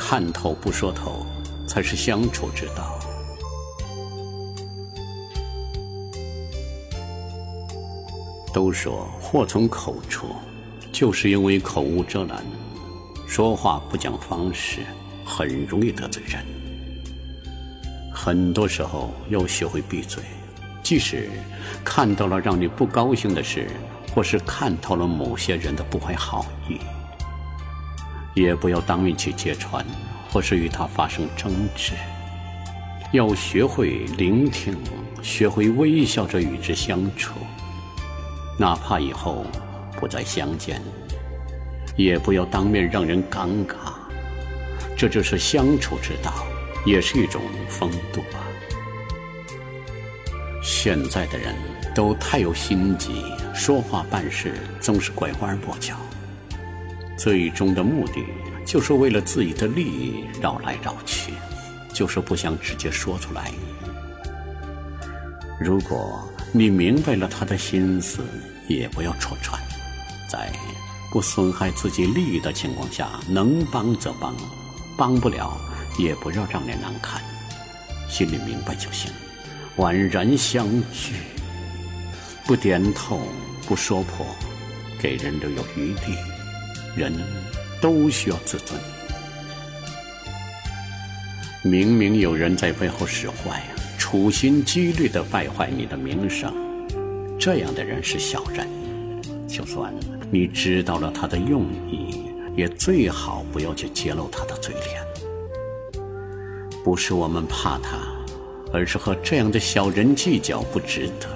看透不说透，才是相处之道。都说祸从口出，就是因为口无遮拦，说话不讲方式，很容易得罪人。很多时候要学会闭嘴，即使看到了让你不高兴的事，或是看透了某些人的不怀好意，也不要当面去揭穿，或是与他发生争执。要学会聆听，学会微笑着与之相处。哪怕以后不再相见，也不要当面让人尴尬。这就是相处之道，也是一种风度吧。现在的人都太有心机，说话办事总是拐弯抹角，最终的目的就是为了自己的利益绕来绕去，就是不想直接说出来。如果你明白了他的心思，也不要戳穿，在不损害自己利益的情况下，能帮则帮，帮不了也不要让人难看，心里明白就行。宛然相聚，不点透，不说破，给人留有余地。人都需要自尊。明明有人在背后使坏呀。处心积虑的败坏你的名声，这样的人是小人。就算你知道了他的用意，也最好不要去揭露他的嘴脸。不是我们怕他，而是和这样的小人计较不值得。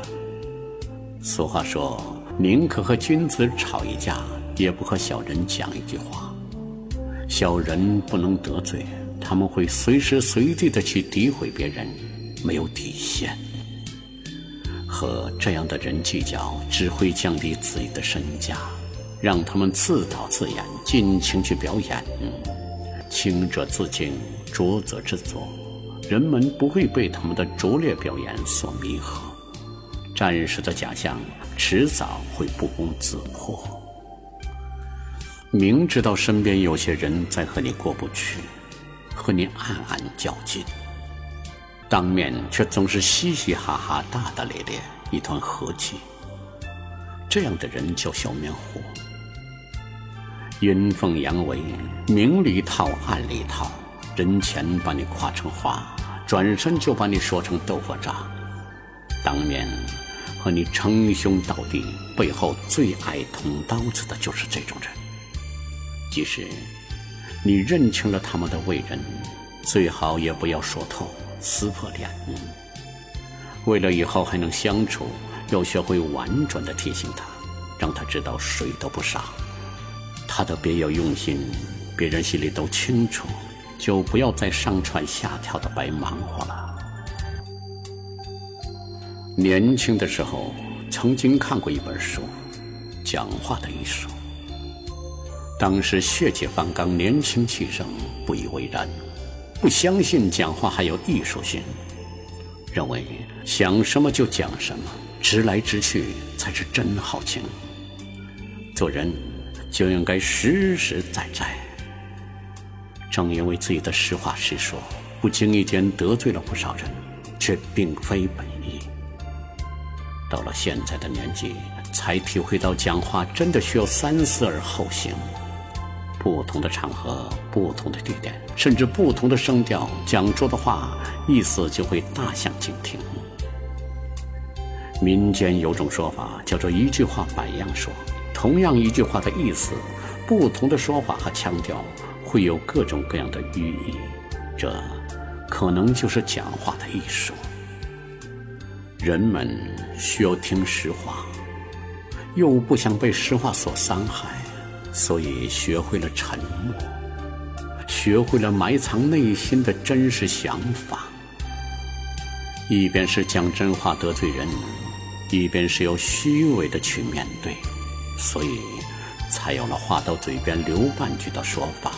俗话说：“宁可和君子吵一架，也不和小人讲一句话。”小人不能得罪，他们会随时随地的去诋毁别人。没有底线，和这样的人计较，只会降低自己的身价，让他们自导自演，尽情去表演。清者自清，浊者自浊，人们不会被他们的拙劣表演所迷惑，暂时的假象，迟早会不攻自破。明知道身边有些人在和你过不去，和你暗暗较劲。当面却总是嘻嘻哈哈、大大咧咧，一团和气。这样的人叫小面虎，阴奉阳违，明里套暗里套，人前把你夸成花，转身就把你说成豆腐渣。当面和你称兄道弟，背后最爱捅刀子的就是这种人。即使你认清了他们的为人，最好也不要说透。撕破脸，为了以后还能相处，要学会婉转的提醒他，让他知道谁都不傻。他的别有用心，别人心里都清楚，就不要再上蹿下跳的白忙活了。年轻的时候，曾经看过一本书，《讲话的艺术》。当时血气方刚，年轻气盛，不以为然。不相信讲话还有艺术性，认为想什么就讲什么，直来直去才是真豪情。做人就应该实实在在。正因为自己的实话实说，不经意间得罪了不少人，却并非本意。到了现在的年纪，才体会到讲话真的需要三思而后行。不同的场合、不同的地点，甚至不同的声调，讲出的话意思就会大相径庭。民间有种说法叫做“一句话百样说”，同样一句话的意思，不同的说法和腔调，会有各种各样的寓意。这可能就是讲话的艺术。人们需要听实话，又不想被实话所伤害。所以学会了沉默，学会了埋藏内心的真实想法。一边是讲真话得罪人，一边是要虚伪的去面对，所以才有了话到嘴边留半句的说法。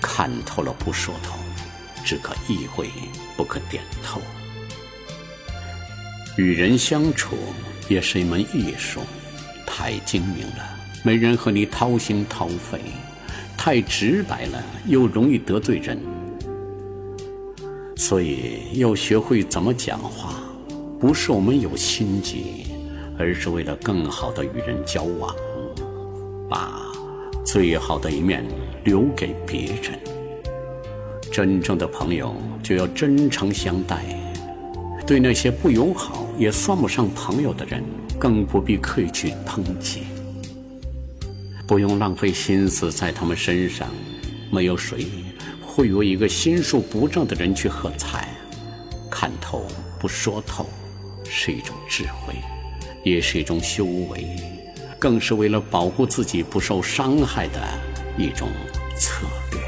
看透了不说透，只可意会不可点透。与人相处也是一门艺术，太精明了。没人和你掏心掏肺，太直白了，又容易得罪人。所以要学会怎么讲话，不是我们有心机，而是为了更好的与人交往，把最好的一面留给别人。真正的朋友就要真诚相待，对那些不友好也算不上朋友的人，更不必刻意去抨击。不用浪费心思在他们身上，没有谁会为一个心术不正的人去喝彩。看透不说透，是一种智慧，也是一种修为，更是为了保护自己不受伤害的一种策略。